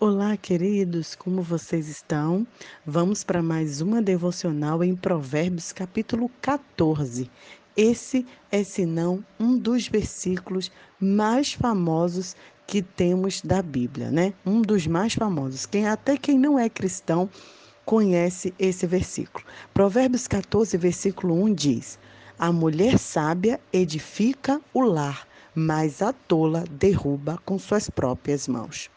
Olá, queridos, como vocês estão? Vamos para mais uma devocional em Provérbios, capítulo 14. Esse é, se não, um dos versículos mais famosos que temos da Bíblia, né? Um dos mais famosos. Quem até quem não é cristão conhece esse versículo. Provérbios 14, versículo 1 diz: A mulher sábia edifica o lar, mas a tola derruba com suas próprias mãos.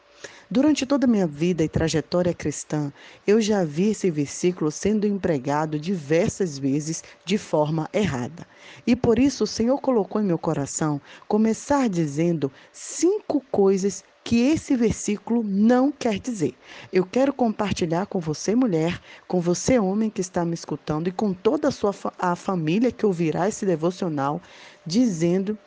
Durante toda a minha vida e trajetória cristã, eu já vi esse versículo sendo empregado diversas vezes de forma errada. E por isso o Senhor colocou em meu coração começar dizendo cinco coisas que esse versículo não quer dizer. Eu quero compartilhar com você, mulher, com você, homem que está me escutando e com toda a sua a família que ouvirá esse devocional, dizendo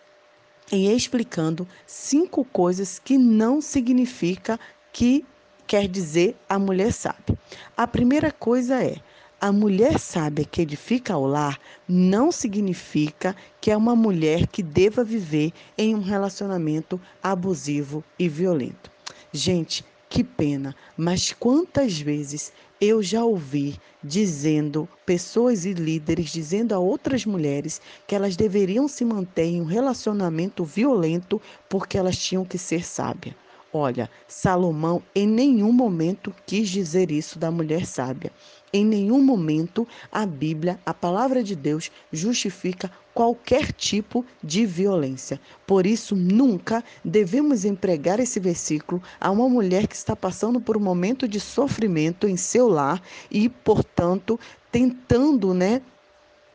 e explicando cinco coisas que não significa que quer dizer a mulher sábia. A primeira coisa é a mulher sábia que edifica o lar não significa que é uma mulher que deva viver em um relacionamento abusivo e violento. Gente, que pena, mas quantas vezes eu já ouvi dizendo, pessoas e líderes dizendo a outras mulheres que elas deveriam se manter em um relacionamento violento porque elas tinham que ser sábias. Olha, Salomão em nenhum momento quis dizer isso da mulher sábia. Em nenhum momento a Bíblia, a palavra de Deus, justifica qualquer tipo de violência. Por isso, nunca devemos empregar esse versículo a uma mulher que está passando por um momento de sofrimento em seu lar e, portanto, tentando, né,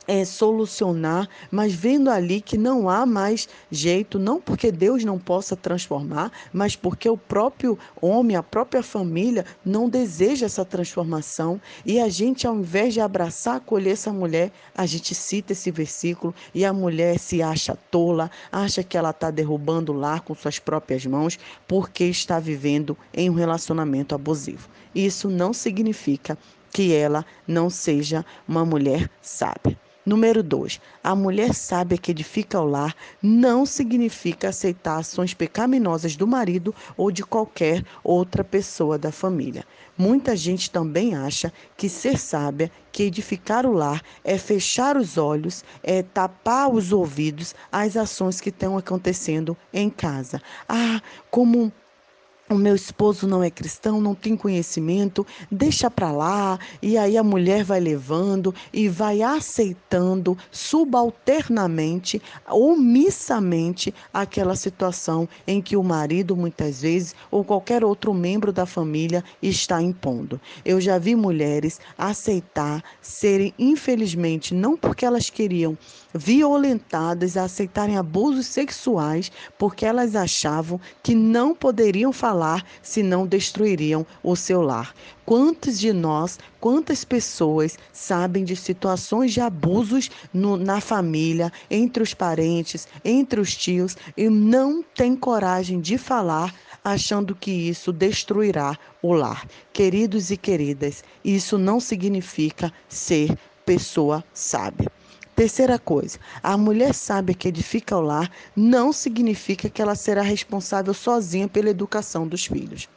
é, solucionar, mas vendo ali que não há mais jeito, não porque Deus não possa transformar, mas porque o próprio homem, a própria família não deseja essa transformação. E a gente, ao invés de abraçar, acolher essa mulher, a gente cita esse versículo e a mulher se acha tola, acha que ela está derrubando o lar com suas próprias mãos porque está vivendo em um relacionamento abusivo. Isso não significa que ela não seja uma mulher sábia. Número 2. A mulher sábia que edifica o lar não significa aceitar ações pecaminosas do marido ou de qualquer outra pessoa da família. Muita gente também acha que ser sábia, que edificar o lar, é fechar os olhos, é tapar os ouvidos às ações que estão acontecendo em casa. Ah, como o meu esposo não é cristão, não tem conhecimento, deixa para lá. E aí a mulher vai levando e vai aceitando subalternamente, omissamente, aquela situação em que o marido, muitas vezes, ou qualquer outro membro da família está impondo. Eu já vi mulheres aceitar serem, infelizmente, não porque elas queriam, violentadas a aceitarem abusos sexuais porque elas achavam que não poderiam falar senão destruiriam o seu lar. Quantos de nós, quantas pessoas sabem de situações de abusos no, na família, entre os parentes, entre os tios e não tem coragem de falar achando que isso destruirá o lar. Queridos e queridas, isso não significa ser pessoa sábia. Terceira coisa, a mulher sábia que edifica o lar não significa que ela será responsável sozinha pela educação dos filhos.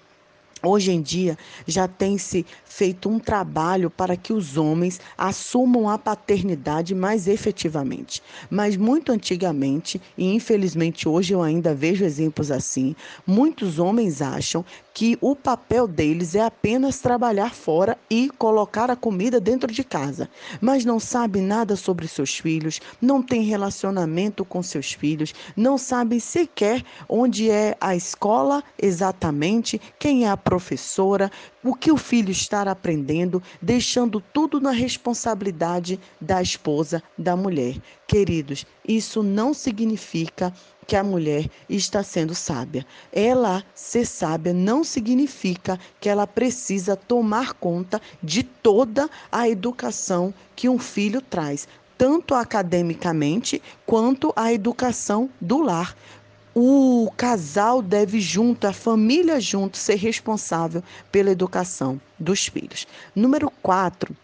Hoje em dia já tem se feito um trabalho para que os homens assumam a paternidade mais efetivamente. Mas muito antigamente, e infelizmente hoje eu ainda vejo exemplos assim, muitos homens acham que o papel deles é apenas trabalhar fora e colocar a comida dentro de casa, mas não sabem nada sobre seus filhos, não têm relacionamento com seus filhos, não sabem sequer onde é a escola exatamente, quem é a professora, o que o filho está aprendendo, deixando tudo na responsabilidade da esposa, da mulher. Queridos, isso não significa que a mulher está sendo sábia. Ela ser sábia não significa que ela precisa tomar conta de toda a educação que um filho traz, tanto academicamente quanto a educação do lar o casal deve junto, a família junto, ser responsável pela educação dos filhos. Número quatro,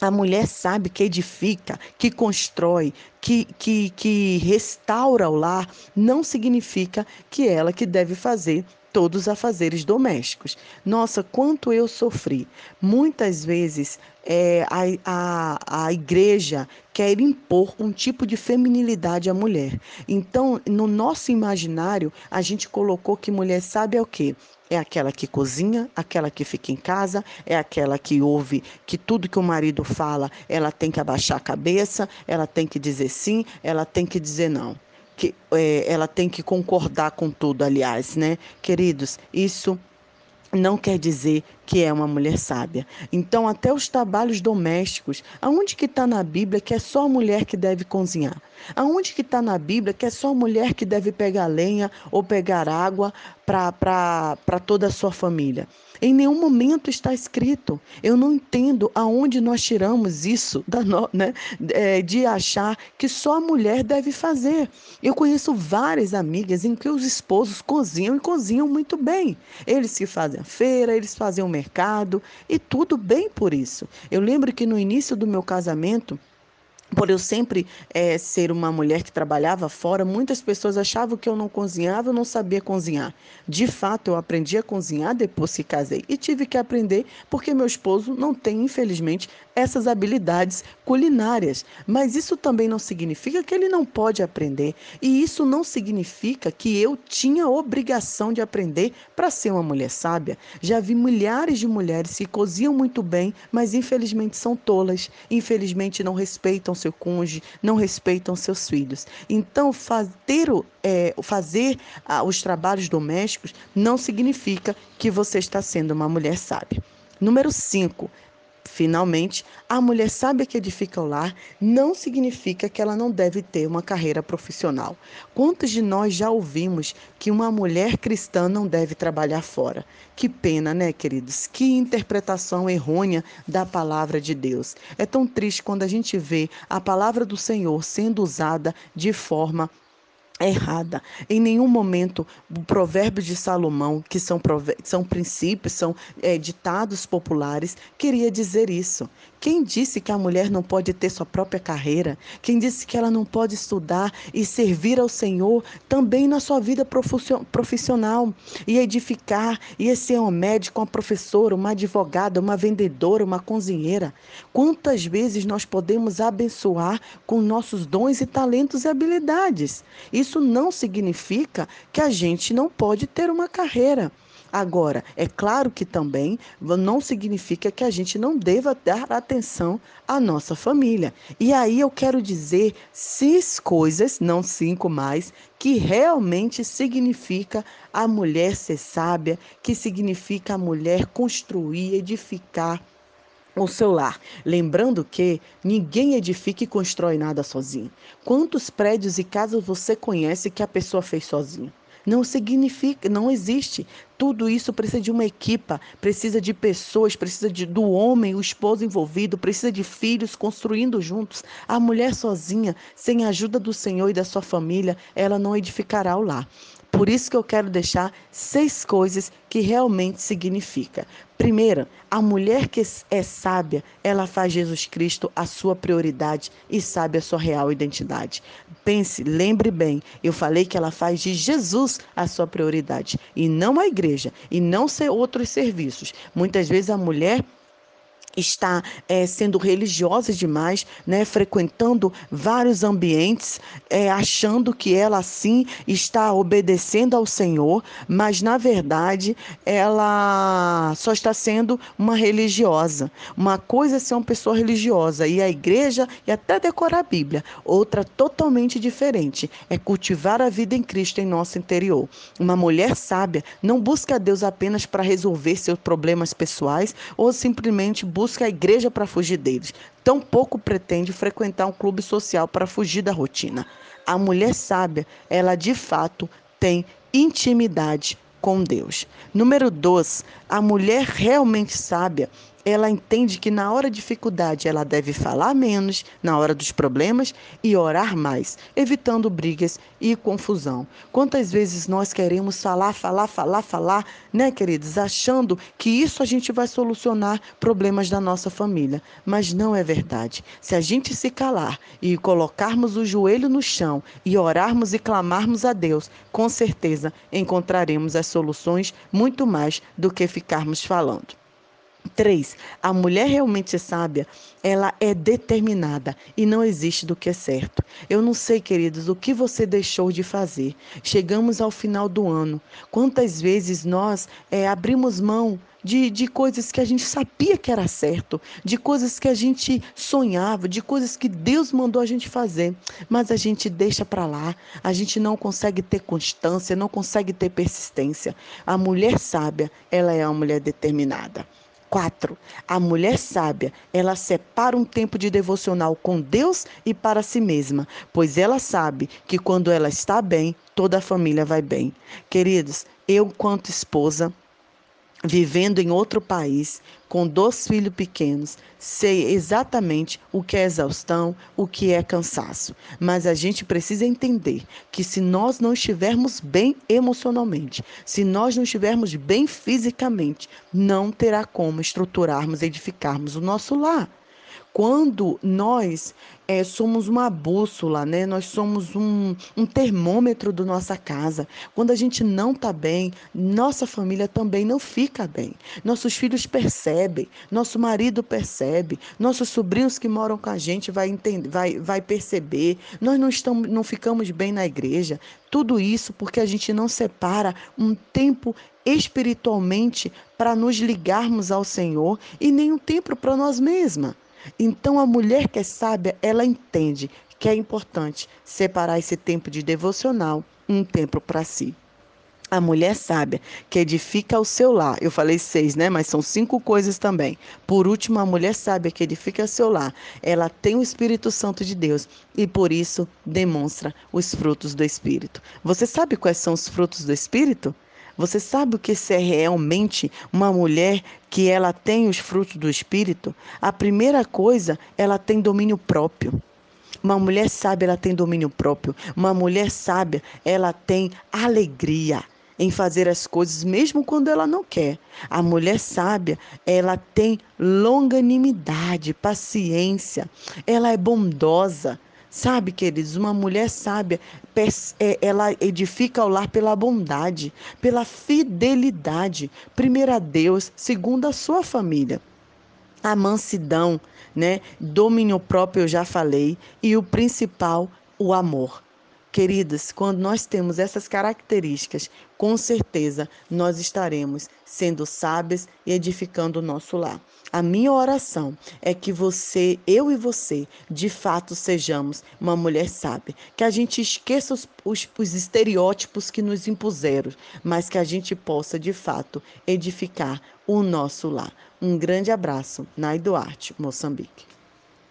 a mulher sabe que edifica, que constrói, que, que, que restaura o lar, não significa que ela que deve fazer todos os afazeres domésticos. Nossa, quanto eu sofri. Muitas vezes é, a, a, a igreja quer impor um tipo de feminilidade à mulher. Então, no nosso imaginário, a gente colocou que mulher sabe é o quê? É aquela que cozinha, aquela que fica em casa, é aquela que ouve que tudo que o marido fala, ela tem que abaixar a cabeça, ela tem que dizer sim, ela tem que dizer não. Que, é, ela tem que concordar com tudo, aliás, né? Queridos, isso não quer dizer que é uma mulher sábia. Então, até os trabalhos domésticos, aonde que está na Bíblia que é só a mulher que deve cozinhar? Aonde que está na Bíblia que é só a mulher que deve pegar lenha ou pegar água para toda a sua família? Em nenhum momento está escrito. Eu não entendo aonde nós tiramos isso da, né, é, de achar que só a mulher deve fazer. Eu conheço várias amigas em que os esposos cozinham e cozinham muito bem. Eles que fazem a feira, eles fazem o mercado e tudo bem por isso. Eu lembro que no início do meu casamento, por eu sempre é, ser uma mulher que trabalhava fora, muitas pessoas achavam que eu não cozinhava, eu não sabia cozinhar. De fato, eu aprendi a cozinhar depois que casei e tive que aprender porque meu esposo não tem, infelizmente, essas habilidades culinárias. Mas isso também não significa que ele não pode aprender e isso não significa que eu tinha obrigação de aprender para ser uma mulher sábia. Já vi milhares de mulheres que cozinham muito bem, mas infelizmente são tolas, infelizmente não respeitam seu cônjuge, não respeitam seus filhos. Então, fazer, é, fazer ah, os trabalhos domésticos não significa que você está sendo uma mulher sábia. Número 5. Finalmente, a mulher sábia que edifica o lar não significa que ela não deve ter uma carreira profissional. Quantos de nós já ouvimos que uma mulher cristã não deve trabalhar fora? Que pena, né, queridos? Que interpretação errônea da palavra de Deus. É tão triste quando a gente vê a palavra do Senhor sendo usada de forma errada. Em nenhum momento, provérbios de Salomão, que são, são princípios, são é, ditados populares, queria dizer isso. Quem disse que a mulher não pode ter sua própria carreira? Quem disse que ela não pode estudar e servir ao Senhor também na sua vida profissional e edificar, e ser um médico, uma professora, uma advogada, uma vendedora, uma cozinheira? Quantas vezes nós podemos abençoar com nossos dons e talentos e habilidades? Isso não significa que a gente não pode ter uma carreira. Agora, é claro que também não significa que a gente não deva dar atenção à nossa família. E aí eu quero dizer seis coisas, não cinco mais, que realmente significa a mulher ser sábia, que significa a mulher construir, edificar o seu lar. Lembrando que ninguém edifica e constrói nada sozinho. Quantos prédios e casas você conhece que a pessoa fez sozinha? Não significa, não existe. Tudo isso precisa de uma equipa, precisa de pessoas, precisa de, do homem, o esposo envolvido, precisa de filhos construindo juntos. A mulher sozinha, sem a ajuda do Senhor e da sua família, ela não edificará o lar. Por isso que eu quero deixar seis coisas que realmente significa. Primeira, a mulher que é sábia, ela faz Jesus Cristo a sua prioridade e sabe a sua real identidade. Pense, lembre bem, eu falei que ela faz de Jesus a sua prioridade e não a igreja e não ser outros serviços. Muitas vezes a mulher está é, sendo religiosa demais, né, frequentando vários ambientes, é, achando que ela assim está obedecendo ao Senhor, mas na verdade ela só está sendo uma religiosa. Uma coisa é ser uma pessoa religiosa e a igreja e até decorar a Bíblia, outra totalmente diferente é cultivar a vida em Cristo em nosso interior. Uma mulher sábia não busca Deus apenas para resolver seus problemas pessoais ou simplesmente busca busca a igreja para fugir deles. Tampouco pretende frequentar um clube social para fugir da rotina. A mulher sábia, ela de fato tem intimidade com Deus. Número dois, a mulher realmente sábia, ela entende que na hora de dificuldade ela deve falar menos, na hora dos problemas e orar mais, evitando brigas e confusão. Quantas vezes nós queremos falar, falar, falar, falar, né, queridos, achando que isso a gente vai solucionar problemas da nossa família, mas não é verdade. Se a gente se calar e colocarmos o joelho no chão e orarmos e clamarmos a Deus, com certeza encontraremos as soluções muito mais do que ficarmos falando. Três, a mulher realmente sábia, ela é determinada e não existe do que é certo. Eu não sei, queridos, o que você deixou de fazer. Chegamos ao final do ano. Quantas vezes nós é, abrimos mão de, de coisas que a gente sabia que era certo, de coisas que a gente sonhava, de coisas que Deus mandou a gente fazer, mas a gente deixa para lá, a gente não consegue ter constância, não consegue ter persistência. A mulher sábia, ela é uma mulher determinada. 4. A mulher sábia, ela separa um tempo de devocional com Deus e para si mesma, pois ela sabe que quando ela está bem, toda a família vai bem. Queridos, eu, quanto esposa, vivendo em outro país, com dois filhos pequenos, sei exatamente o que é exaustão, o que é cansaço. Mas a gente precisa entender que se nós não estivermos bem emocionalmente, se nós não estivermos bem fisicamente, não terá como estruturarmos, edificarmos o nosso lar. Quando nós é, somos uma bússola, né? Nós somos um, um termômetro da nossa casa. Quando a gente não está bem, nossa família também não fica bem. Nossos filhos percebem, nosso marido percebe, nossos sobrinhos que moram com a gente vai entender, vai, vai perceber. Nós não estamos, não ficamos bem na igreja. Tudo isso porque a gente não separa um tempo espiritualmente para nos ligarmos ao Senhor e nem um tempo para nós mesmas. Então a mulher que é sábia, ela entende que é importante separar esse tempo de devocional, um tempo para si. A mulher sábia que edifica o seu lar. Eu falei seis, né? Mas são cinco coisas também. Por último, a mulher sábia que edifica o seu lar. Ela tem o Espírito Santo de Deus e por isso demonstra os frutos do Espírito. Você sabe quais são os frutos do Espírito? Você sabe o que é realmente uma mulher que ela tem os frutos do espírito? A primeira coisa, ela tem domínio próprio. Uma mulher sábia, ela tem domínio próprio. Uma mulher sábia, ela tem alegria em fazer as coisas mesmo quando ela não quer. A mulher sábia, ela tem longanimidade, paciência, ela é bondosa, Sabe, queridos, uma mulher sábia, é, ela edifica o lar pela bondade, pela fidelidade, primeiro a Deus, segundo a sua família. A mansidão, né? Domínio próprio, eu já falei, e o principal, o amor. Queridas, quando nós temos essas características, com certeza nós estaremos sendo sábias e edificando o nosso lar. A minha oração é que você, eu e você, de fato sejamos uma mulher sábia, que a gente esqueça os, os, os estereótipos que nos impuseram, mas que a gente possa de fato edificar o nosso lar. Um grande abraço, Nai Duarte, Moçambique.